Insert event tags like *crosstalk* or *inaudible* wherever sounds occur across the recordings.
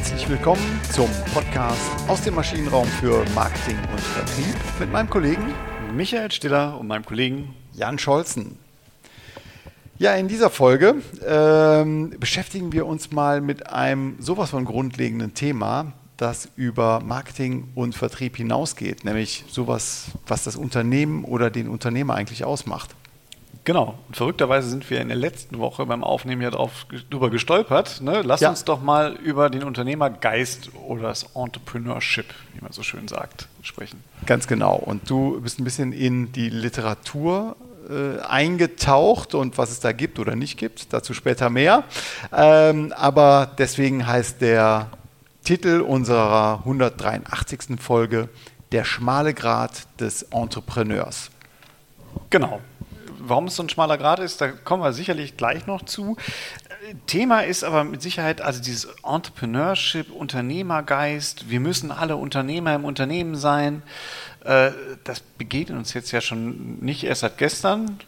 Herzlich willkommen zum Podcast aus dem Maschinenraum für Marketing und Vertrieb mit meinem Kollegen Michael Stiller und meinem Kollegen Jan Scholzen. Ja, in dieser Folge ähm, beschäftigen wir uns mal mit einem sowas von grundlegenden Thema, das über Marketing und Vertrieb hinausgeht, nämlich sowas, was das Unternehmen oder den Unternehmer eigentlich ausmacht. Genau. Und verrückterweise sind wir in der letzten Woche beim Aufnehmen ja drauf, drüber gestolpert. Ne? Lass ja. uns doch mal über den Unternehmergeist oder das Entrepreneurship, wie man so schön sagt, sprechen. Ganz genau. Und du bist ein bisschen in die Literatur äh, eingetaucht und was es da gibt oder nicht gibt. Dazu später mehr. Ähm, aber deswegen heißt der Titel unserer 183. Folge Der schmale Grad des Entrepreneurs. Genau warum es so ein schmaler Grad ist, da kommen wir sicherlich gleich noch zu. Thema ist aber mit Sicherheit also dieses Entrepreneurship, Unternehmergeist. Wir müssen alle Unternehmer im Unternehmen sein. Äh, das begegnet uns jetzt ja schon nicht erst seit gestern,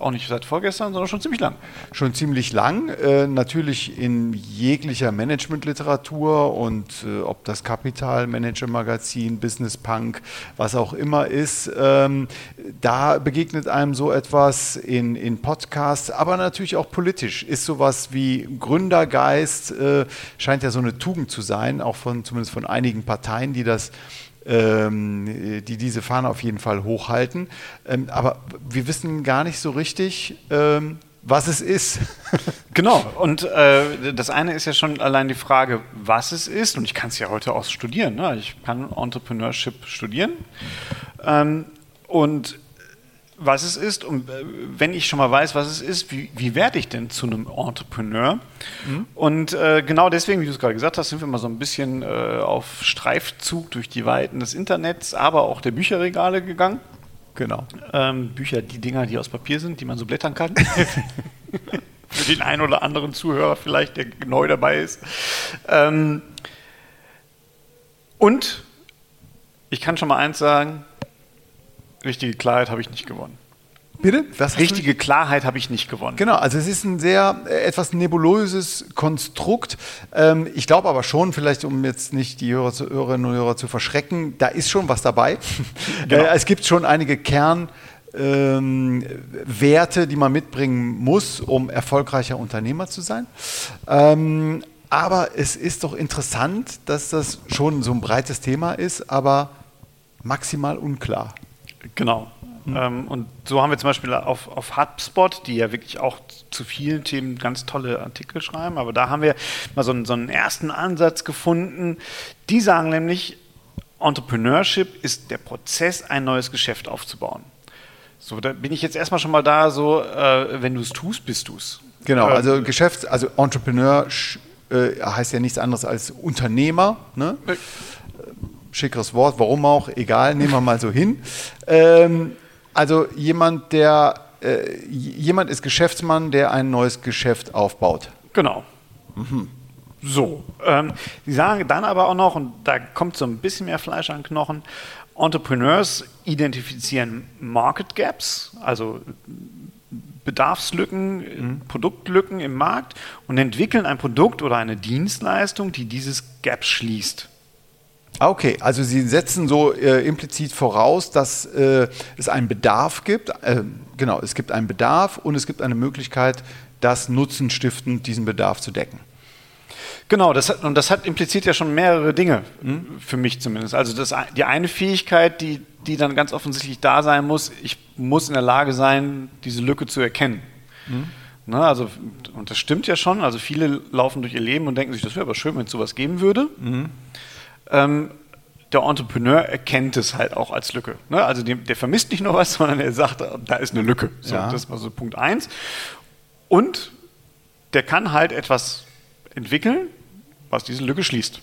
auch nicht seit vorgestern, sondern schon ziemlich lang. Schon ziemlich lang, äh, natürlich in jeglicher Managementliteratur und äh, ob das Kapital, Manager Magazin, Business Punk, was auch immer ist, ähm, da begegnet einem so etwas in, in Podcasts, aber natürlich auch politisch. Ist sowas wie Gründergeist, äh, scheint ja so eine Tugend zu sein, auch von zumindest von einigen Parteien, die das ähm, die diese Fahne auf jeden Fall hochhalten. Ähm, aber wir wissen gar nicht so richtig, ähm, was es ist. *laughs* genau, und äh, das eine ist ja schon allein die Frage, was es ist. Und ich kann es ja heute auch studieren. Ne? Ich kann Entrepreneurship studieren. Ähm, und was es ist und äh, wenn ich schon mal weiß, was es ist, wie, wie werde ich denn zu einem Entrepreneur? Mhm. Und äh, genau deswegen, wie du es gerade gesagt hast, sind wir mal so ein bisschen äh, auf Streifzug durch die Weiten des Internets, aber auch der Bücherregale gegangen. Genau. Ähm, Bücher, die Dinger, die aus Papier sind, die man so blättern kann. *laughs* Für den einen oder anderen Zuhörer vielleicht, der neu dabei ist. Ähm, und ich kann schon mal eins sagen, Richtige Klarheit habe ich nicht gewonnen. Bitte? Was Richtige Klarheit habe ich nicht gewonnen. Genau, also es ist ein sehr äh, etwas nebulöses Konstrukt. Ähm, ich glaube aber schon, vielleicht um jetzt nicht die Hörer, Hörerinnen und Hörer zu verschrecken, da ist schon was dabei. *laughs* Genau. Äh, es gibt schon einige Kernwerte, ähm, die man mitbringen muss, um erfolgreicher Unternehmer zu sein. Ähm, aber es ist doch interessant, dass das schon so ein breites Thema ist, aber maximal unklar. Genau. Mhm. Ähm, und so haben wir zum Beispiel auf, auf HubSpot, die ja wirklich auch zu vielen Themen ganz tolle Artikel schreiben, aber da haben wir mal so einen, so einen ersten Ansatz gefunden. Die sagen nämlich, Entrepreneurship ist der Prozess, ein neues Geschäft aufzubauen. So, da bin ich jetzt erstmal schon mal da, so, äh, wenn du es tust, bist du es. Genau, ähm, also Geschäfts-, also Entrepreneur äh, heißt ja nichts anderes als Unternehmer. Ne? Äh, schickeres Wort, warum auch, egal, nehmen wir mal so hin. Ähm, also jemand, der, äh, jemand ist Geschäftsmann, der ein neues Geschäft aufbaut. Genau. Mhm. So. Ähm, die sagen dann aber auch noch, und da kommt so ein bisschen mehr Fleisch an Knochen, Entrepreneurs identifizieren Market Gaps, also Bedarfslücken, mhm. Produktlücken im Markt und entwickeln ein Produkt oder eine Dienstleistung, die dieses Gap schließt. Ah, okay, also Sie setzen so äh, implizit voraus, dass äh, es einen Bedarf gibt. Äh, genau, es gibt einen Bedarf und es gibt eine Möglichkeit, das Nutzen stiftend diesen Bedarf zu decken. Genau, das hat, und das hat impliziert ja schon mehrere Dinge, mhm. für mich zumindest. Also das, die eine Fähigkeit, die, die dann ganz offensichtlich da sein muss, ich muss in der Lage sein, diese Lücke zu erkennen. Mhm. Na, also, und das stimmt ja schon, also viele laufen durch ihr Leben und denken sich, das wäre aber schön, wenn es sowas geben würde. Mhm ähm, der Entrepreneur erkennt es halt auch als Lücke. Ne? Also der, der, vermisst nicht nur was, *laughs* sondern er sagt, da ist eine Lücke. So, ja. Das war so Punkt eins. Und der kann halt etwas entwickeln, was diese Lücke schließt.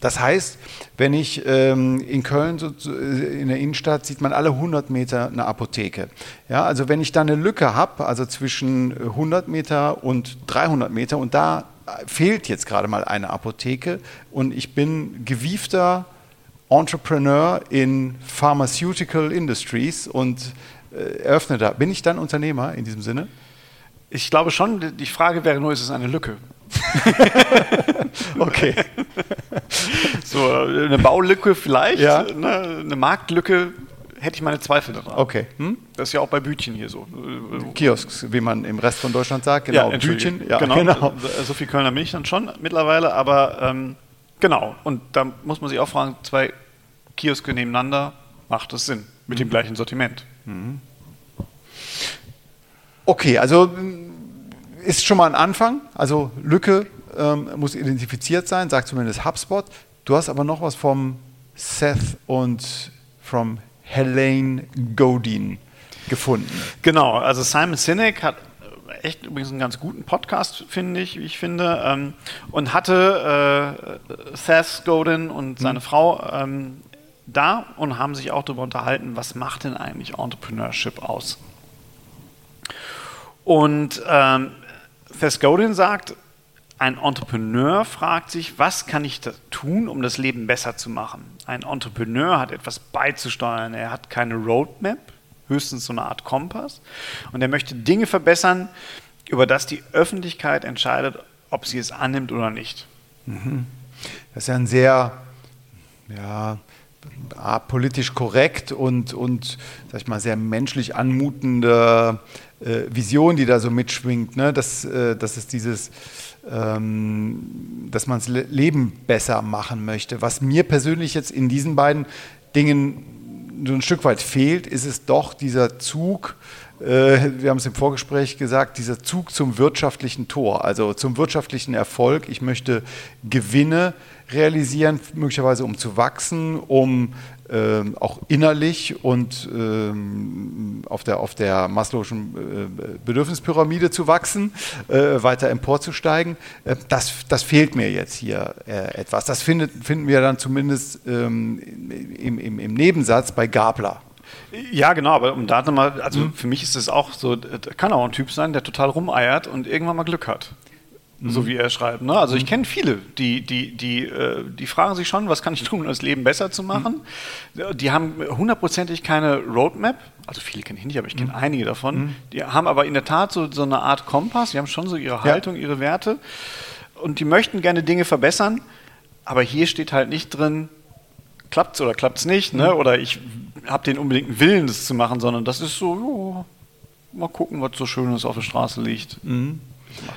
Das heißt, wenn ich ähm, in Köln so, in der Innenstadt sieht man alle 100 Meter eine Apotheke. Ja, also wenn ich da eine Lücke habe, also zwischen 100 Meter und 300 Meter und da fehlt jetzt gerade mal eine Apotheke und ich bin gewiefter Entrepreneur in Pharmaceutical Industries und äh, eröffne da. Bin ich dann Unternehmer in diesem Sinne? Ich glaube schon, die Frage wäre nur, ist es eine Lücke? *laughs* okay. *laughs* So, äh, eine Baulücke vielleicht, Ja. ne, eine Marktlücke hätte ich meine Zweifel daran. Okay. Hm? Das ist ja auch bei Bütchen hier so. Äh, Kiosks, wie man im Rest von Deutschland sagt. Genau, Entschuldigung. Bütchen. Ja, genau. genau. So viel Kölner bin ich dann schon mittlerweile, aber ähm, genau. Und da muss man sich auch fragen, zwei Kioske nebeneinander, macht das Sinn mit dem gleichen Sortiment? Okay, also mm, ist schon mal ein Anfang. Also Lücke ähm, muss identifiziert sein, sagt zumindest HubSpot. Du hast aber noch was vom Seth und from Helene Godin gefunden. Genau, also Simon Sinek hat echt übrigens einen ganz guten Podcast, finde ich, wie ich finde, ähm, und hatte äh, Seth Godin und seine Frau ähm, da und haben sich auch darüber unterhalten, was macht denn eigentlich Entrepreneurship aus? Und ähm, Seth Godin sagt, ein Entrepreneur fragt sich, was kann ich tun, um das Leben besser zu machen? Ein Entrepreneur hat etwas beizusteuern, er hat keine Roadmap, höchstens so eine Art Kompass und er möchte Dinge verbessern, über das die Öffentlichkeit entscheidet, ob sie es annimmt oder nicht. Das ist ja ein sehr ja, politisch korrekt und, und sag ich mal, sehr menschlich anmutende äh, Vision, die da so mitschwingt. Ne? Das, äh, das ist dieses, ähm, dass man das Le Leben besser machen möchte. Was mir persönlich jetzt in diesen beiden Dingen so ein Stück weit fehlt, ist es doch dieser Zug, äh, wir haben es im Vorgespräch gesagt, dieser Zug zum wirtschaftlichen Tor, also zum wirtschaftlichen Erfolg. Ich möchte Gewinne realisieren, möglicherweise um zu wachsen, um ähm, auch innerlich und ähm, auf der, auf der Maslow'schen äh, Bedürfnispyramide zu wachsen, äh, weiter emporzusteigen. Äh, das, das fehlt mir jetzt hier äh, etwas. Das findet, finden wir dann zumindest ähm, im, im, im Nebensatz bei Gabler. Ja, genau, aber um da nochmal, also für mich ist es auch so, kann auch ein Typ sein, der total rumeiert und irgendwann mal Glück hat. So wie er schreibt. Ne? Also ich kenne viele, die, die, die, äh, die fragen sich schon, was kann ich tun, um das Leben besser zu machen. Die haben hundertprozentig keine Roadmap. Also viele kenne ich nicht, aber ich kenne einige davon. Die haben aber in der Tat so, so eine Art Kompass. Die haben schon so ihre Haltung, ihre Werte. Und die möchten gerne Dinge verbessern. Aber hier steht halt nicht drin, klappt es oder klappt es nicht. Ne? Oder ich habe den unbedingten Willen, das zu machen, sondern das ist so, jo, mal gucken, was so Schönes auf der Straße liegt.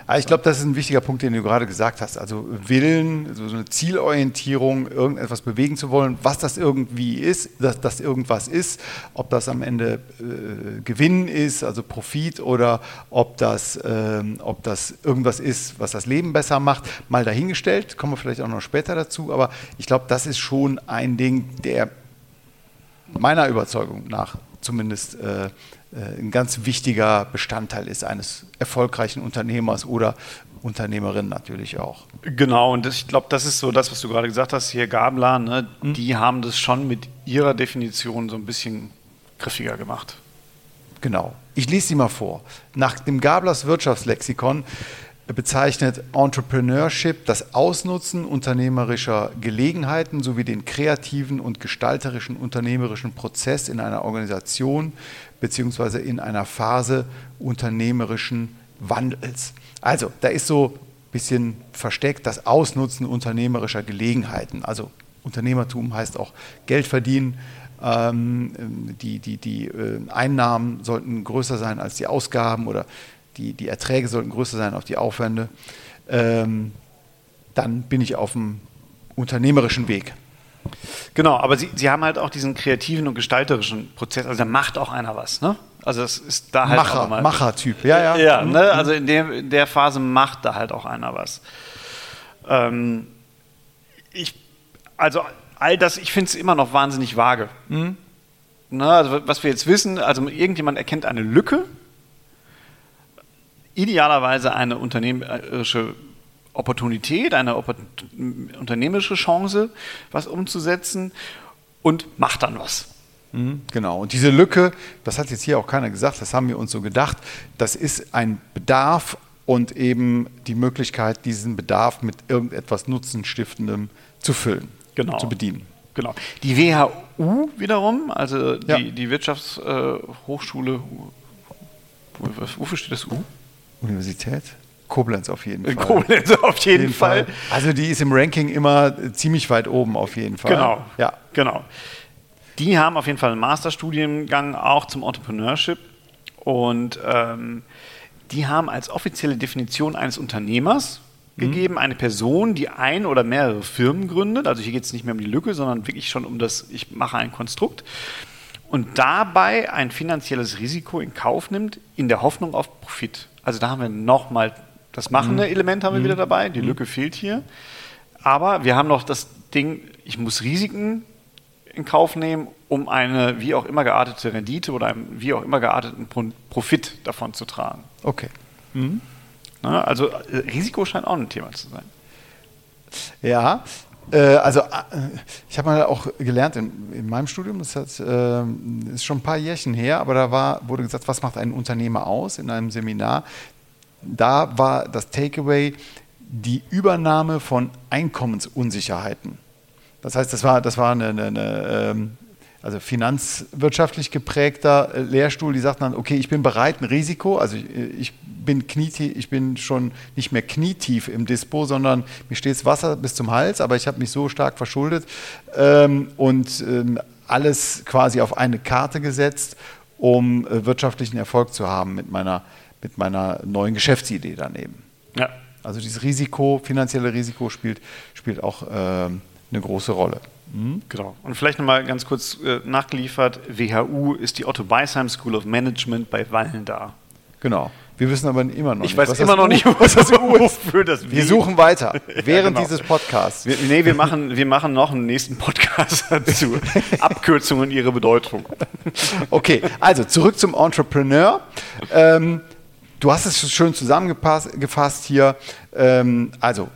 Ah, ich glaube, das ist ein wichtiger Punkt, den du gerade gesagt hast. Also Willen, so eine Zielorientierung, irgendetwas bewegen zu wollen, was das irgendwie ist, dass das irgendwas ist, ob das am Ende äh, Gewinn ist, also Profit, oder ob das, ähm, ob das irgendwas ist, was das Leben besser macht, mal dahingestellt, kommen wir vielleicht auch noch später dazu, aber ich glaube, das ist schon ein Ding, der meiner Überzeugung nach zumindest äh, äh, ein ganz wichtiger Bestandteil ist eines erfolgreichen Unternehmers oder Unternehmerin natürlich auch. Genau, und das, ich glaube, das ist so das, was du gerade gesagt hast, hier Gabler, ne, die haben das schon mit ihrer Definition so ein bisschen griffiger gemacht. Genau. Ich lese sie mal vor. Nach dem Gablers Wirtschaftslexikon bezeichnet Entrepreneurship das Ausnutzen unternehmerischer Gelegenheiten sowie den kreativen und gestalterischen unternehmerischen Prozess in einer Organisation beziehungsweise in einer Phase unternehmerischen Wandels. Also, da ist so ein bisschen versteckt das Ausnutzen unternehmerischer Gelegenheiten. Also Unternehmertum heißt auch Geld verdienen. Ähm, die die, die äh, Einnahmen sollten größer sein als die Ausgaben oder die, die Erträge sollten größer sein als die Aufwände. Ähm, dann bin ich auf dem unternehmerischen Weg. Genau, aber sie, sie haben halt auch diesen kreativen und gestalterischen Prozess, also da macht auch einer was, ne? Also das ist da halt auch Macher, nochmal- Macher-Typ, ja, ja. Ja, Mhm. ne? also in, dem, in der Phase macht da halt auch einer was. Ähm, ich, also all das, ich finde es immer noch wahnsinnig vage. Mhm. Ne? Also was wir jetzt wissen, also irgendjemand erkennt eine Lücke, idealerweise eine unternehmerische Opportunität, eine unternehmerische Chance, was umzusetzen und macht dann was. Mhm, Genau. Und diese Lücke, das hat jetzt hier auch keiner gesagt, das haben wir uns so gedacht, das ist ein Bedarf und eben die Möglichkeit, diesen Bedarf mit irgendetwas Nutzenstiftendem zu füllen, Genau. zu bedienen. Genau. Die WHU wiederum, also die, Ja. die Wirtschaftshochschule, wo, wofür steht das U? Universität? Koblenz auf jeden Fall. Koblenz auf jeden, jeden Fall. Fall. Also die ist im Ranking immer ziemlich weit oben auf jeden Fall. Genau. Ja. Genau. Die haben auf jeden Fall einen Masterstudiengang auch zum Entrepreneurship und ähm, die haben als offizielle Definition eines Unternehmers mhm. gegeben, eine Person, die ein oder mehrere Firmen gründet. Also hier geht es nicht mehr um die Lücke, sondern wirklich schon um das, ich mache ein Konstrukt. Und dabei ein finanzielles Risiko in Kauf nimmt, in der Hoffnung auf Profit. Also da haben wir nochmal das machende mhm. Element haben wir mhm. wieder dabei. Die mhm. Lücke fehlt hier. Aber wir haben noch das Ding, ich muss Risiken in Kauf nehmen, um eine wie auch immer geartete Rendite oder einen wie auch immer gearteten Profit davon zu tragen. Okay. Mhm. Na, also äh, Risiko scheint auch ein Thema zu sein. Ja, äh, also äh, ich habe mal auch gelernt in, in meinem Studium, das hat, äh, ist schon ein paar Jährchen her, aber da war, wurde gesagt, was macht einen Unternehmer aus in einem Seminar. Da war das Takeaway die Übernahme von Einkommensunsicherheiten. Das heißt, das war, das war eine, eine, eine ähm, also finanzwirtschaftlich geprägter äh, Lehrstuhl, die sagt dann, okay, ich bin bereit, ein Risiko, also ich, ich bin knietief, ich bin schon nicht mehr knietief im Dispo, sondern mir steht Wasser bis zum Hals, aber ich habe mich so stark verschuldet ähm, und ähm, alles quasi auf eine Karte gesetzt, um äh, wirtschaftlichen Erfolg zu haben mit meiner, mit meiner neuen Geschäftsidee daneben. Ja. Also dieses Risiko, finanzielle Risiko spielt, spielt auch ähm, eine große Rolle. Mhm. Genau. Und vielleicht nochmal ganz kurz äh, nachgeliefert: WHU ist die Otto Beisheim School of Management bei Wallendar. Genau. Wir wissen aber immer noch ich nicht. Ich weiß immer noch nicht, *laughs* was das U ist. Für das wir suchen weiter *laughs* während ja, genau. dieses Podcasts. Wir, nee, wir machen, wir machen noch einen nächsten Podcast *laughs* dazu. Abkürzungen ihre Bedeutung. Okay, also zurück zum Entrepreneur. Ähm, du hast es schön zusammengefasst hier. Ähm, also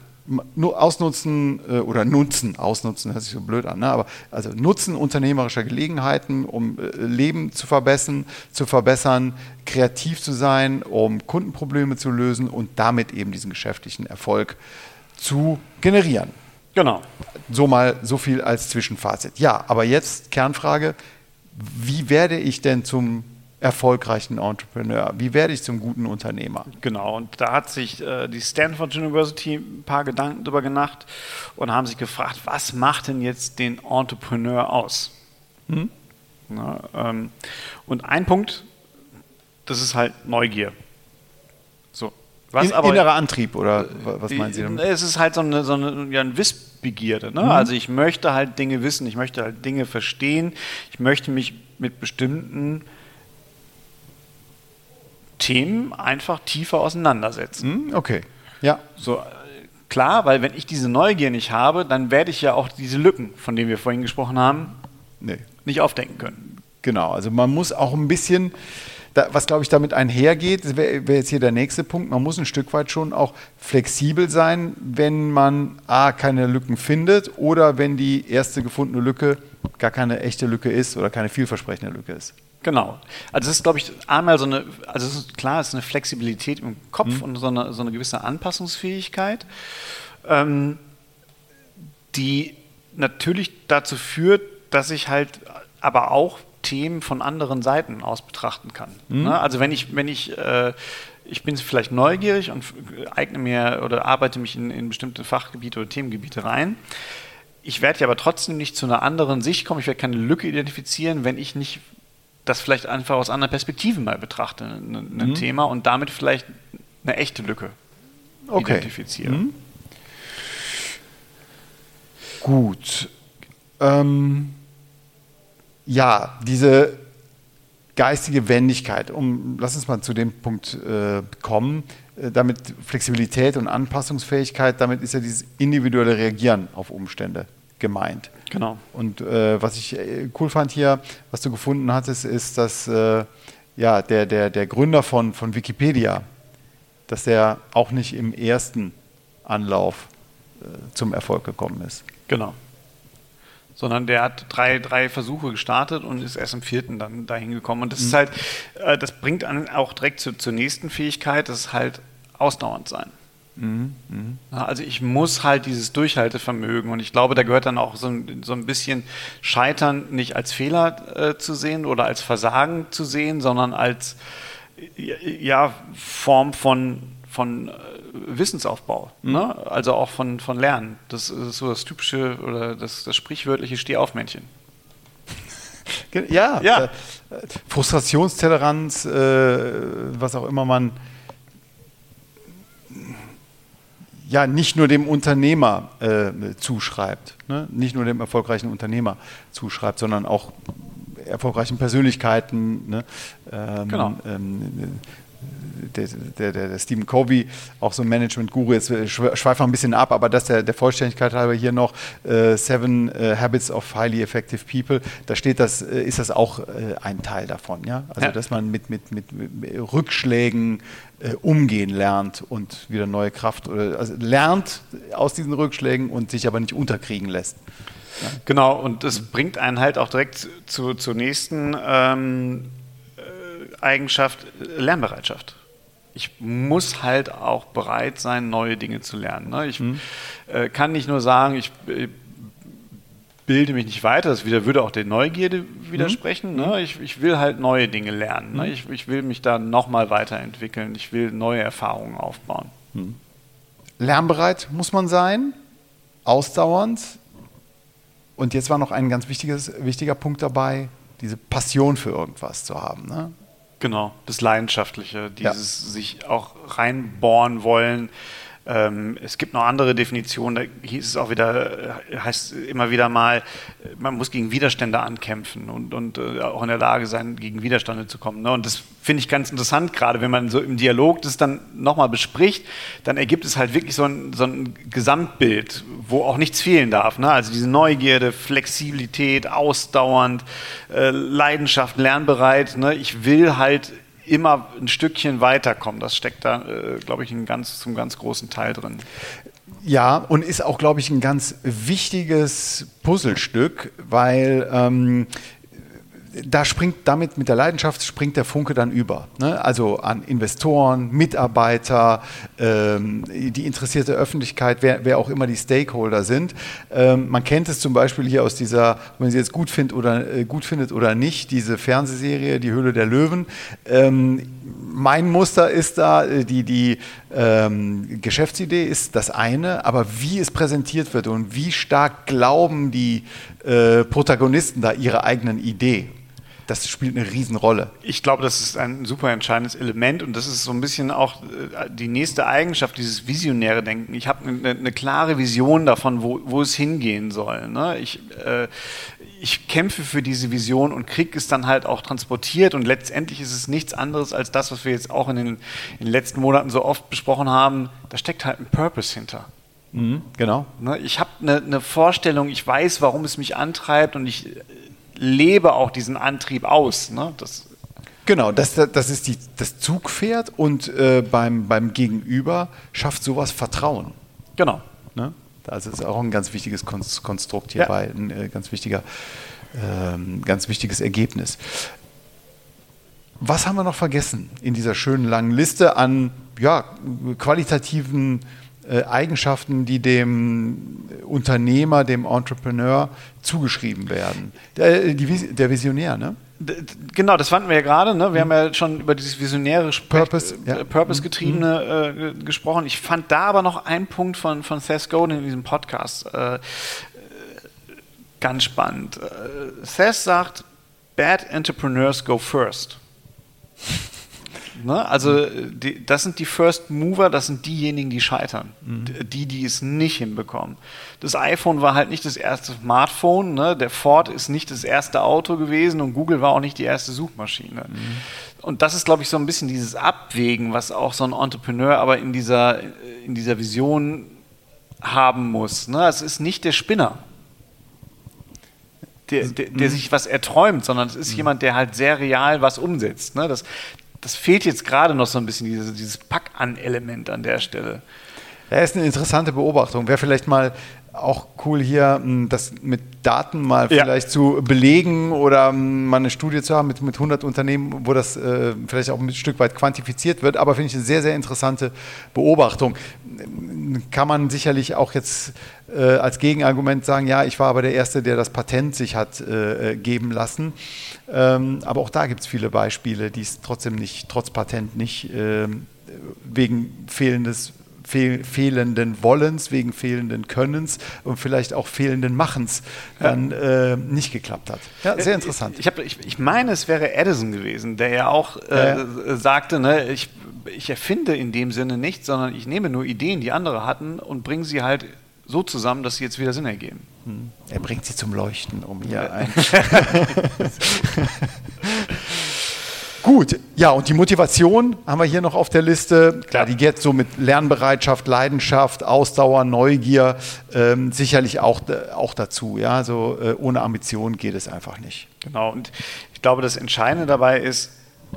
nur ausnutzen äh, oder nutzen, ausnutzen hört sich so blöd an, ne? aber also nutzen unternehmerischer Gelegenheiten, um äh, Leben zu verbessern, zu verbessern, kreativ zu sein, um Kundenprobleme zu lösen und damit eben diesen geschäftlichen Erfolg zu generieren. Genau. So mal so viel als Zwischenfazit. Ja, aber jetzt Kernfrage, wie werde ich denn zum erfolgreichen Entrepreneur? Wie werde ich zum guten Unternehmer? Genau, und da hat sich äh, die Stanford University ein paar Gedanken darüber gemacht und haben sich gefragt, was macht denn jetzt den Entrepreneur aus? Hm? Na, ähm, und ein Punkt, das ist halt Neugier. So. Was In, aber, innerer Antrieb oder was meinen Sie damit? Es ist halt so eine, so eine ja, ein Wissbegierde. Ne? Mhm. Also ich möchte halt Dinge wissen, ich möchte halt Dinge verstehen, ich möchte mich mit bestimmten Themen einfach tiefer auseinandersetzen. Hm, okay. Ja. So, klar, weil wenn ich diese Neugier nicht habe, dann werde ich ja auch diese Lücken, von denen wir vorhin gesprochen haben, nee. nicht aufdecken können. Genau, also man muss auch ein bisschen, was glaube ich damit einhergeht, wäre wär jetzt hier der nächste Punkt, man muss ein Stück weit schon auch flexibel sein, wenn man A, keine Lücken findet oder wenn die erste gefundene Lücke gar keine echte Lücke ist oder keine vielversprechende Lücke ist. Genau. Also es ist, glaube ich, einmal so eine, also es ist klar, es ist eine Flexibilität im Kopf mhm. und so eine, so eine gewisse Anpassungsfähigkeit, ähm, die natürlich dazu führt, dass ich halt aber auch Themen von anderen Seiten aus betrachten kann. Mhm. Ne? Also wenn ich, wenn ich, äh, ich bin vielleicht neugierig und eigne mir oder arbeite mich in, in bestimmte Fachgebiete oder Themengebiete rein. Ich werde ja aber trotzdem nicht zu einer anderen Sicht kommen. Ich werde keine Lücke identifizieren, wenn ich nicht das vielleicht einfach aus anderen Perspektiven mal betrachte, ein, ein mhm. Thema und damit vielleicht eine echte Lücke okay. identifiziere. Mhm. Gut. Ähm, ja, diese geistige Wendigkeit, um, lass uns mal zu dem Punkt äh, kommen, äh, damit Flexibilität und Anpassungsfähigkeit, damit ist ja dieses individuelle Reagieren auf Umstände gemeint. Genau. Und äh, was ich äh, cool fand hier, was du gefunden hattest, ist, dass äh, ja, der, der, der Gründer von, von Wikipedia, dass der auch nicht im ersten Anlauf äh, zum Erfolg gekommen ist. Genau. Sondern der hat drei, drei Versuche gestartet und ist erst im vierten dann dahin gekommen. Und das mhm. ist halt, äh, das bringt einen auch direkt zu, zur nächsten Fähigkeit, das ist halt ausdauernd sein. Also ich muss halt dieses Durchhaltevermögen und ich glaube, da gehört dann auch so ein, so ein bisschen Scheitern nicht als Fehler äh, zu sehen oder als Versagen zu sehen, sondern als ja, Form von, von äh, Wissensaufbau, mhm. ne? also auch von, von Lernen. Das ist so das typische oder das, das sprichwörtliche Stehaufmännchen. Ja, ja. Äh, Frustrationstoleranz, äh, was auch immer man ja nicht nur dem Unternehmer äh, zuschreibt, ne? nicht nur dem erfolgreichen Unternehmer zuschreibt, sondern auch erfolgreichen Persönlichkeiten. Ne? Ähm, genau. Ähm, der, der, der, Stephen Covey, auch so ein Management-Guru, jetzt schweife ein bisschen ab, aber das der, der Vollständigkeit halber hier noch äh, Seven äh, Habits of Highly Effective People, da steht das, äh, ist das auch äh, ein Teil davon, ja. Also ja. dass man mit, mit, mit, mit Rückschlägen äh, umgehen lernt und wieder neue Kraft oder also lernt aus diesen Rückschlägen und sich aber nicht unterkriegen lässt. Ja. Genau, und das bringt einen halt auch direkt zu, zur nächsten ähm, Eigenschaft Lernbereitschaft. Ich muss halt auch bereit sein, neue Dinge zu lernen. Ne? Ich mhm. äh, kann nicht nur sagen, ich äh, bilde mich nicht weiter, das wieder, würde auch der Neugierde widersprechen. Mhm. Ne? Ich, ich, will halt neue Dinge lernen. Ne? Mhm. Ich, ich, will mich da nochmal weiterentwickeln. Ich will neue Erfahrungen aufbauen. Mhm. Lernbereit muss man sein, ausdauernd. Und jetzt war noch ein ganz wichtiges, wichtiger Punkt dabei, diese Passion für irgendwas zu haben. Ne? Genau, das Leidenschaftliche, dieses ja. sich auch reinbohren wollen. Ähm, es gibt noch andere Definitionen, da hieß es auch wieder, äh, heißt immer wieder mal, man muss gegen Widerstände ankämpfen und, und äh, auch in der Lage sein, gegen Widerstände zu kommen. Ne? Und das finde ich ganz interessant, gerade wenn man so im Dialog das dann nochmal bespricht, dann ergibt es halt wirklich so ein, so ein Gesamtbild, wo auch nichts fehlen darf. Ne? Also diese Neugierde, Flexibilität, ausdauernd, äh, Leidenschaft, lernbereit. Ne? Ich will halt immer ein Stückchen weiterkommen. Das steckt da, äh, glaube ich, ein ganz, zum ganz großen Teil drin. Ja, und ist auch, glaube ich, ein ganz wichtiges Puzzlestück, weil ähm, da springt damit mit der Leidenschaft springt der Funke dann über. Ne? Also an Investoren, Mitarbeiter, ähm, die interessierte Öffentlichkeit, wer, wer, auch immer die Stakeholder sind. Ähm, man kennt es zum Beispiel hier aus dieser, wenn sie jetzt gut findet oder äh, gut findet oder nicht, diese Fernsehserie Die Höhle der Löwen. Ähm, mein Muster ist da, äh, die, die ähm, Geschäftsidee ist das eine, aber wie es präsentiert wird und wie stark glauben die äh, Protagonisten da ihre eigenen Idee das spielt eine Riesenrolle. Ich glaube, das ist ein super entscheidendes Element und das ist so ein bisschen auch äh, die nächste Eigenschaft, dieses visionäre Denken. Ich habe eine, eine, klare Vision davon, wo, wo es hingehen soll. Ne? Ich, äh, ich kämpfe für diese Vision und kriege es dann halt auch transportiert und letztendlich ist es nichts anderes als das, was wir jetzt auch in den, in den letzten Monaten so oft besprochen haben. Da steckt halt ein Purpose hinter. Mhm, genau. Ne? Ich habe eine, eine Vorstellung, ich weiß, warum es mich antreibt und ich lebe auch diesen Antrieb aus. Ne? Das Genau, das, das ist die, das Zugpferd und äh, beim, beim Gegenüber schafft sowas Vertrauen. Genau. Ne? Also ist auch ein ganz wichtiges Konstrukt hierbei, ja. ein äh, ganz, wichtiger, äh, ganz wichtiges Ergebnis. Was haben wir noch vergessen in dieser schönen langen Liste an ja, qualitativen Eigenschaften, die dem Unternehmer, dem Entrepreneur zugeschrieben werden. Der, äh, der Visionär, ne? Genau, das fanden wir ja gerade. Ne? Wir mhm. haben ja schon über dieses visionäre Purpose, äh. Purpose getriebene mhm. äh, gesprochen. Ich fand da aber noch einen Punkt von, von Seth Godin in diesem Podcast äh, ganz spannend. Äh, Seth sagt, Bad Entrepreneurs go first. Ne? Also die, das sind die First Mover, das sind diejenigen, die scheitern. Mhm. Die, die es nicht hinbekommen. Das iPhone war halt nicht das erste Smartphone, ne? der Ford ist nicht das erste Auto gewesen und Google war auch nicht die erste Suchmaschine. Mhm. Und das ist, glaube ich, so ein bisschen dieses Abwägen, was auch so ein Entrepreneur aber in dieser, in dieser Vision haben muss. Ne? Es ist nicht der Spinner. Der, der, der, mhm. sich was erträumt, sondern es ist mhm. jemand, der halt sehr real was umsetzt. Ne? Das, das fehlt jetzt gerade noch so ein bisschen, dieses, dieses Pack-an-Element an der Stelle. Ja, ist eine interessante Beobachtung. Wäre vielleicht mal auch cool hier, hm, das mit Daten mal ja. vielleicht zu belegen oder hm, mal eine Studie zu haben mit, mit 100 Unternehmen, wo das äh, vielleicht auch ein Stück weit quantifiziert wird. Aber finde ich eine sehr, sehr interessante Beobachtung. Kann man sicherlich auch jetzt äh, als Gegenargument sagen, ja, ich war aber der Erste, der das Patent sich hat äh, geben lassen. Ähm, aber auch da gibt es viele Beispiele, die es trotzdem nicht, trotz Patent nicht ähm, wegen fehlendes fehl, fehlenden Wollens, wegen fehlenden Könnens und vielleicht auch fehlenden Machens dann äh, nicht geklappt hat. Ja, sehr interessant. Ich, hab, ich, ich meine, es wäre Edison gewesen, der ja auch äh, ja. sagte, ne, ich, ich erfinde in dem Sinne nichts, sondern ich nehme nur Ideen, die andere hatten und bringe sie halt so zusammen, dass sie jetzt wieder Sinn ergeben. Hm. Er bringt sie zum Leuchten, um hier ein. *laughs* *laughs* Gut, ja, und die Motivation haben wir hier noch auf der Liste. Klar, die geht so mit Lernbereitschaft, Leidenschaft, Ausdauer, Neugier ähm, sicherlich auch, auch dazu. Ja, also äh, ohne Ambition geht es einfach nicht. Genau, und ich glaube, das Entscheidende dabei ist,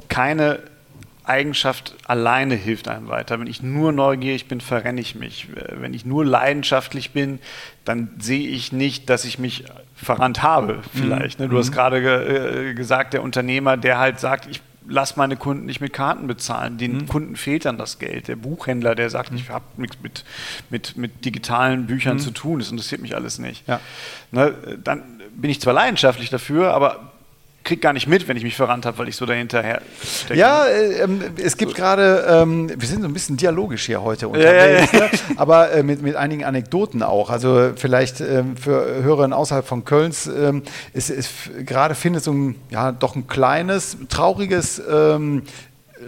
keine Eigenschaft alleine hilft einem weiter. Wenn ich nur neugierig bin, verrenne ich mich. Wenn ich nur leidenschaftlich bin, dann sehe ich nicht, dass ich mich verrannt habe, vielleicht. Mhm. Du hast mhm. gerade ge äh, gesagt, der Unternehmer, der halt sagt, ich lass meine Kunden nicht mit Karten bezahlen. Den mhm. Kunden fehlt dann das Geld. Der Buchhändler, der sagt, mhm. ich habe nichts mit, mit, mit digitalen Büchern mhm. zu tun, das interessiert mich alles nicht. Ja. Ne, dann bin ich zwar leidenschaftlich dafür, aber krieg gar nicht mit, wenn ich mich verrannt habe, weil ich so dahinter stecke. Ja, äh, ähm, es gibt gerade, ähm, wir sind so ein bisschen dialogisch hier heute unterwegs, ja, ja, ja. Ne? aber äh, mit, mit einigen Anekdoten auch. Also vielleicht ähm, für Hörerinnen außerhalb von Kölns, ähm, ist, ist gerade findet so ein, ja, doch ein kleines, trauriges ähm,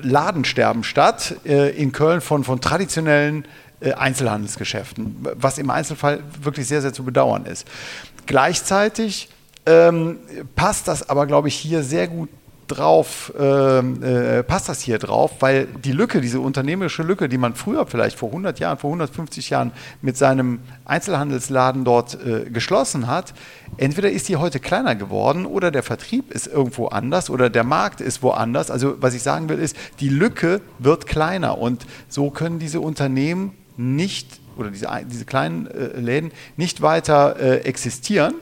Ladensterben statt äh, in Köln von, von traditionellen äh, Einzelhandelsgeschäften, was im Einzelfall wirklich sehr, sehr zu bedauern ist. Gleichzeitig ähm, passt das aber, glaube ich, hier sehr gut drauf, ähm, äh, passt das hier drauf, weil die Lücke, diese unternehmerische Lücke, die man früher vielleicht vor 100 Jahren, vor 150 Jahren mit seinem Einzelhandelsladen dort äh, geschlossen hat, entweder ist die heute kleiner geworden oder der Vertrieb ist irgendwo anders oder der Markt ist woanders. Also was ich sagen will ist, die Lücke wird kleiner und so können diese Unternehmen nicht oder diese, diese kleinen äh, Läden nicht weiter äh, existieren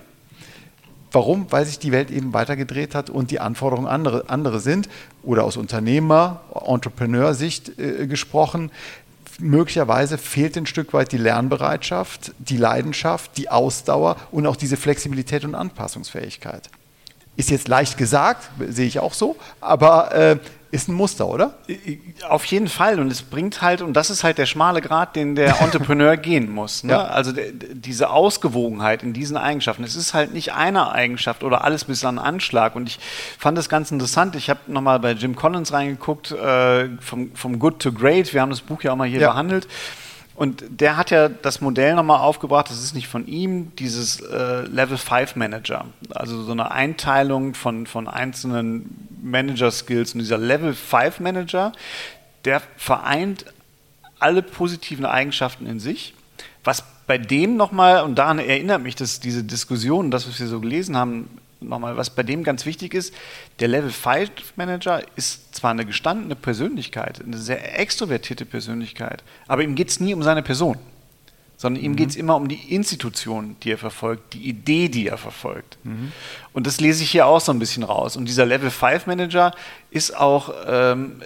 Warum? Weil sich die Welt eben weitergedreht hat und die Anforderungen andere, andere sind. Oder aus Unternehmer, Entrepreneur-Sicht äh, gesprochen. Möglicherweise fehlt ein Stück weit die Lernbereitschaft, die Leidenschaft, die Ausdauer und auch diese Flexibilität und Anpassungsfähigkeit. Ist jetzt leicht gesagt, sehe ich auch so, aber äh, ist ein Muster, oder? Auf jeden Fall. Und es bringt halt, und das ist halt der schmale Grad, den der *laughs* Entrepreneur gehen muss. Ne? Ja. Also diese Ausgewogenheit in diesen Eigenschaften. Es ist halt nicht eine Eigenschaft oder alles bis an Anschlag. Und ich fand das ganz interessant. Ich habe nochmal bei Jim Collins reingeguckt, äh, vom, vom Good to Great. Wir haben das Buch ja auch mal hier ja. behandelt. Und der hat ja das Modell nochmal aufgebracht, das ist nicht von ihm, dieses äh, Level 5 Manager. Also so eine Einteilung von, von einzelnen Manager-Skills. Und dieser Level 5 Manager, der vereint alle positiven Eigenschaften in sich. Was bei dem nochmal, und daran erinnert mich dass diese Diskussion, das, was wir so gelesen haben, nochmal, was bei dem ganz wichtig ist, der Level 5 Manager ist zwar eine gestandene Persönlichkeit, eine sehr extrovertierte Persönlichkeit, aber ihm geht es nie um seine Person, sondern ihm mhm. geht es immer um die Institution, die er verfolgt, die Idee, die er verfolgt. Mhm. Und das lese ich hier auch so ein bisschen raus. Und dieser Level 5 Manager ist auch, ähm,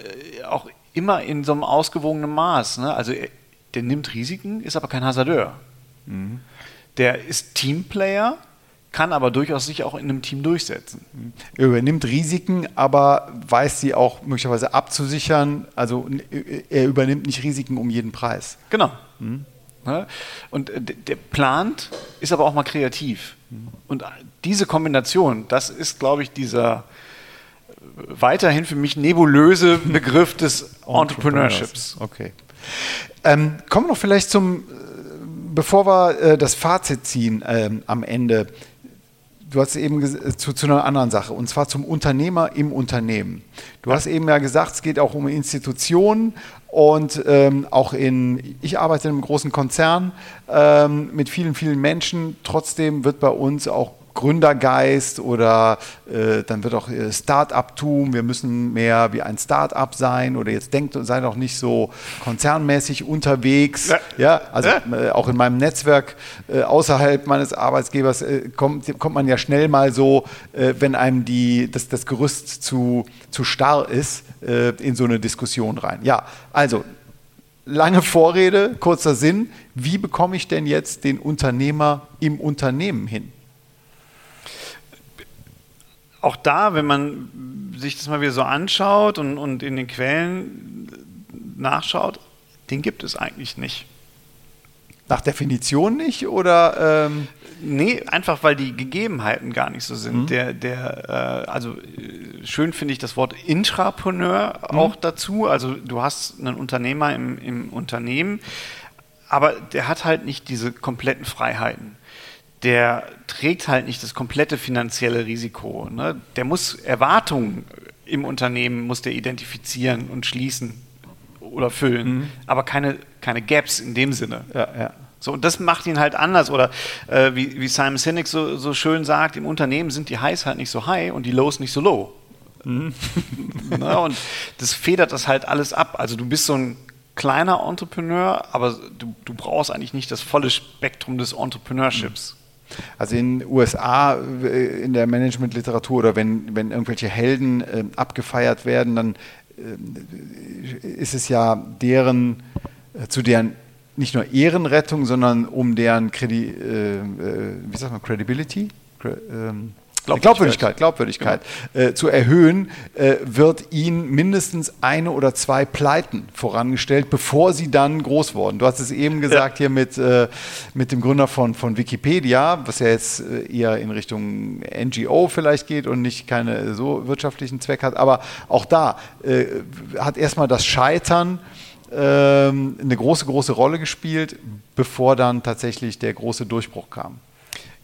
auch immer in so einem ausgewogenen Maß. Ne? Also er, der nimmt Risiken, ist aber kein Hasardeur. Mhm. Der ist Teamplayer, kann aber durchaus sich auch in einem Team durchsetzen. Er übernimmt Risiken, aber weiß sie auch möglicherweise abzusichern. Also er übernimmt nicht Risiken um jeden Preis. Genau. Mhm. Und der plant, ist aber auch mal kreativ. Mhm. Und diese Kombination, das ist, glaube ich, dieser äh, weiterhin für mich nebulöse *laughs* Begriff des Entrepreneurships. Okay. Ähm, kommen wir noch vielleicht zum, äh, bevor wir äh, das Fazit ziehen ähm, am Ende du hast eben zu, zu, einer anderen Sache, und zwar zum Unternehmer im Unternehmen. Du hast eben ja gesagt, es geht auch um Institutionen und ähm, auch in, ich arbeite in einem großen Konzern ähm, mit vielen, vielen Menschen. Trotzdem wird bei uns auch Gründergeist oder äh, dann wird auch äh, Start-up-Tum, wir müssen mehr wie ein Start-up sein oder jetzt denkt, sei doch nicht so konzernmäßig unterwegs. Ja, ja also äh, auch in meinem Netzwerk äh, außerhalb meines Arbeitsgebers äh, kommt, kommt man ja schnell mal so, wenn einem die, das, das Gerüst zu, zu starr ist, in so eine Diskussion rein. Ja, also lange Vorrede, kurzer Sinn. Wie bekomme ich denn jetzt den Unternehmer im Unternehmen hin? Auch da, wenn man sich das mal wieder so anschaut und, und in den Quellen nachschaut, den gibt es eigentlich nicht. Nach Definition nicht oder? Ähm Nee, einfach weil die Gegebenheiten gar nicht so sind. Mhm. Der, der, äh, also äh, schön finde ich das Wort Intrapreneur mhm. auch dazu. Also du hast einen Unternehmer im, im Unternehmen, aber der hat halt nicht diese kompletten Freiheiten. Der trägt halt nicht das komplette finanzielle Risiko. Ne? Der muss Erwartungen im Unternehmen muss der identifizieren und schließen oder füllen, mhm. aber keine, keine Gaps in dem Sinne. Ja, ja. So, und das macht ihn halt anders. Oder äh, wie, wie Simon Sinek so, so schön sagt, im Unternehmen sind die Highs halt nicht so high und die Lows nicht so low. Mhm. *laughs* Na, und das federt das halt alles ab. Also du bist so ein kleiner Entrepreneur, aber du, du brauchst eigentlich nicht das volle Spektrum des Entrepreneurships. Also in den USA äh, in der Managementliteratur oder wenn, wenn irgendwelche Helden äh, abgefeiert werden, dann äh, ist es ja deren, äh, zu deren nicht nur Ehrenrettung, sondern um deren Credi äh, äh, wie sagt man, Credibility? Ähm, Glaubwürdigkeit, Glaubwürdigkeit, genau. äh, zu erhöhen, äh, wird ihnen mindestens eine oder zwei Pleiten vorangestellt, bevor sie dann groß wurden. Du hast es eben gesagt ja. hier mit, äh, mit dem Gründer von, von Wikipedia, was ja jetzt äh, eher in Richtung NGO vielleicht geht und nicht keine so wirtschaftlichen Zweck hat. Aber auch da äh, hat erstmal das Scheitern ähm, eine große, große Rolle gespielt, bevor dann tatsächlich der große Durchbruch kam.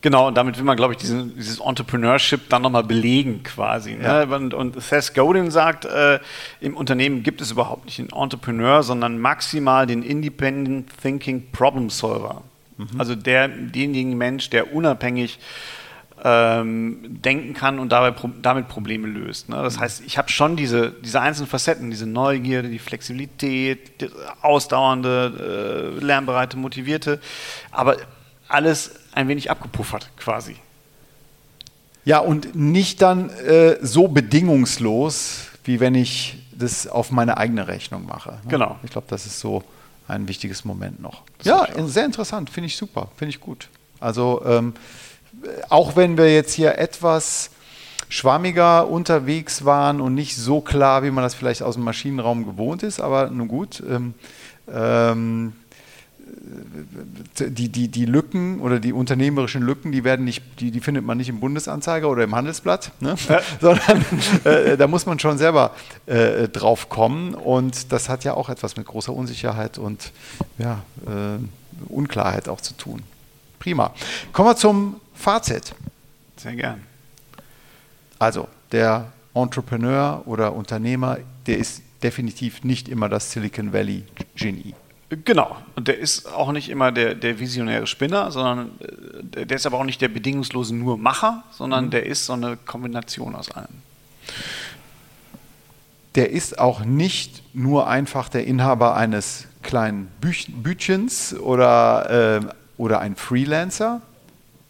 Genau, und damit will man, glaube ich, diesen, dieses Entrepreneurship dann nochmal belegen quasi. Ne? Ja. Und, und Seth Godin sagt, äh, im Unternehmen gibt es überhaupt nicht den Entrepreneur, sondern maximal den Independent Thinking Problem Solver. Mhm. Also der, denjenigen Mensch, der unabhängig ähm, denken kann und dabei damit Probleme löst. Ne? Das heißt, ich habe schon diese, diese einzelnen Facetten, diese Neugierde, die Flexibilität, die ausdauernde, äh, lernbereite, motivierte, aber alles ein wenig abgepuffert quasi. Ja, und nicht dann äh, so bedingungslos, wie wenn ich das auf meine eigene Rechnung mache. Ne? Genau. Ich glaube, das ist so ein wichtiges Moment noch. Das ja, sehr interessant, finde ich super, finde ich gut. Also ähm, auch wenn wir jetzt hier etwas schwammiger unterwegs waren und nicht so klar, wie man das vielleicht aus dem Maschinenraum gewohnt ist, aber nun gut. Ähm, ähm, die, die, die Lücken oder die unternehmerischen Lücken, die werden nicht, die, die findet man nicht im Bundesanzeiger oder im Handelsblatt, ne? ja. *laughs* sondern äh, da muss man schon selber äh, drauf kommen. Und das hat ja auch etwas mit großer Unsicherheit und ja, äh, Unklarheit auch zu tun. Prima. Kommen wir zum Fazit. Sehr gern. Also, der Entrepreneur oder Unternehmer, der ist definitiv nicht immer das Silicon Valley Genie. Genau. Und der ist auch nicht immer der, der visionäre Spinner, sondern äh, der ist aber auch nicht der bedingungslose nur Macher, sondern mhm. der ist so eine Kombination aus allem. Der ist auch nicht nur einfach der Inhaber eines kleinen Büch Bütchens oder, äh, oder ein Freelancer,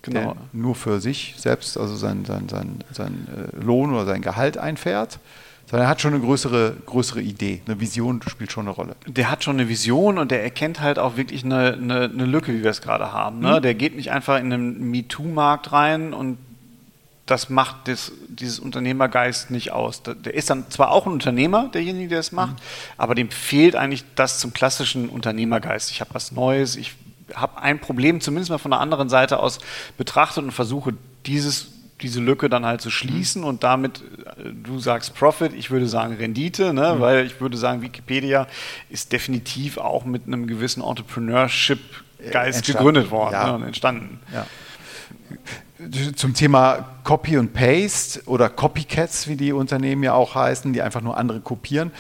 genau. der nur für sich selbst, also sein, sein, sein, sein äh, Lohn oder sein Gehalt einfährt, sondern er hat schon eine größere, größere Idee, eine Vision spielt schon eine Rolle. Der hat schon eine Vision und der erkennt halt auch wirklich eine, eine, eine Lücke, wie wir es gerade haben. Ne? Mhm. Der geht nicht einfach in einen MeToo-Markt rein und das macht das, dieses Unternehmergeist nicht aus. Der ist dann zwar auch ein Unternehmer, derjenige, der es macht, mhm. aber dem fehlt eigentlich das zum klassischen Unternehmergeist. Ich habe was Neues, ich habe ein Problem zumindest mal von der anderen Seite aus betrachtet und versuche dieses diese Lücke dann halt zu schließen und damit, äh, du sagst Profit, ich würde sagen Rendite, ne? Mhm. weil ich würde sagen, Wikipedia ist definitiv auch mit einem gewissen Entrepreneurship-Geist gegründet worden ja. ne? und entstanden. Ja zum Thema Copy und Paste oder Copycats, wie die Unternehmen ja auch heißen, die einfach nur andere kopieren,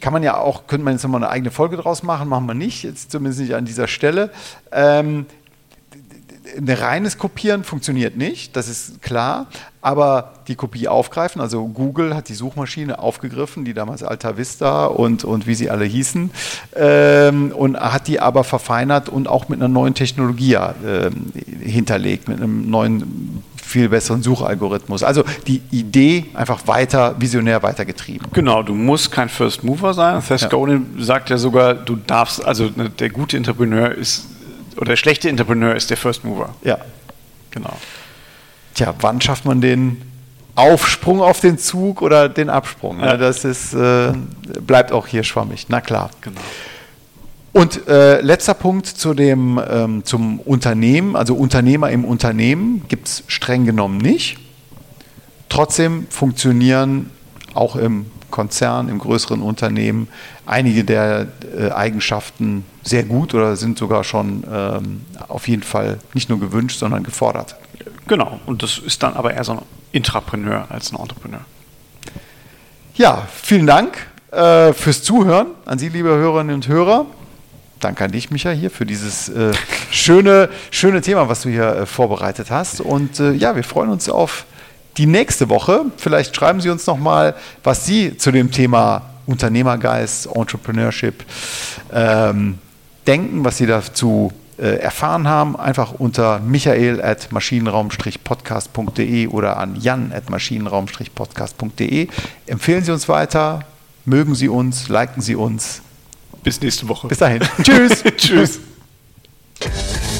kann man ja auch, könnte man jetzt nochmal eine eigene Folge draus machen, machen wir nicht, jetzt zumindest nicht an dieser Stelle. Ähm, ein reines Kopieren funktioniert nicht, das ist klar, aber die Kopie aufgreifen, also Google hat die Suchmaschine aufgegriffen, die damals Alta Vista und, und wie sie alle hießen, ähm, und hat die aber verfeinert und auch mit einer neuen Technologie äh, hinterlegt, mit einem neuen viel besseren Suchalgorithmus. Also die Idee einfach weiter, visionär weitergetrieben. Genau, du musst kein First Mover sein. Seth ja. Godin sagt ja sogar, du darfst, also ne, der gute Entrepreneur ist oder der schlechte Entrepreneur ist der First Mover. Ja. Genau. Tja, wann schafft man den Aufsprung auf den Zug oder den Absprung. Ja. Das ist, äh, bleibt auch hier schwammig. Na klar. Genau. Und äh, letzter Punkt zu dem, ähm, zum Unternehmen, also Unternehmer im Unternehmen gibt es streng genommen nicht. Trotzdem funktionieren auch im Konzern, im größeren Unternehmen einige der äh, Eigenschaften sehr gut oder sind sogar schon ähm, auf jeden Fall nicht nur gewünscht, sondern gefordert. Genau. Und das ist dann aber eher so ein Intrapreneur als ein Entrepreneur. Ja, vielen Dank äh, fürs Zuhören an Sie, liebe Hörerinnen und Hörer. Danke an dich, Micha, hier für dieses äh, *laughs* schöne, schöne Thema, was du hier äh, vorbereitet hast. Und äh, ja, wir freuen uns auf die nächste Woche. Vielleicht schreiben Sie uns nochmal, was Sie zu dem Thema Unternehmergeist, Entrepreneurship ähm, denken, was Sie dazu äh, erfahren haben. Einfach unter michael at maschinenraum-podcast.de oder an jan at maschinenraum-podcast.de. Empfehlen Sie uns weiter, mögen Sie uns, liken Sie uns. Bis nächste Woche. Bis dahin. *laughs* Tschüss. Tschüss. *laughs*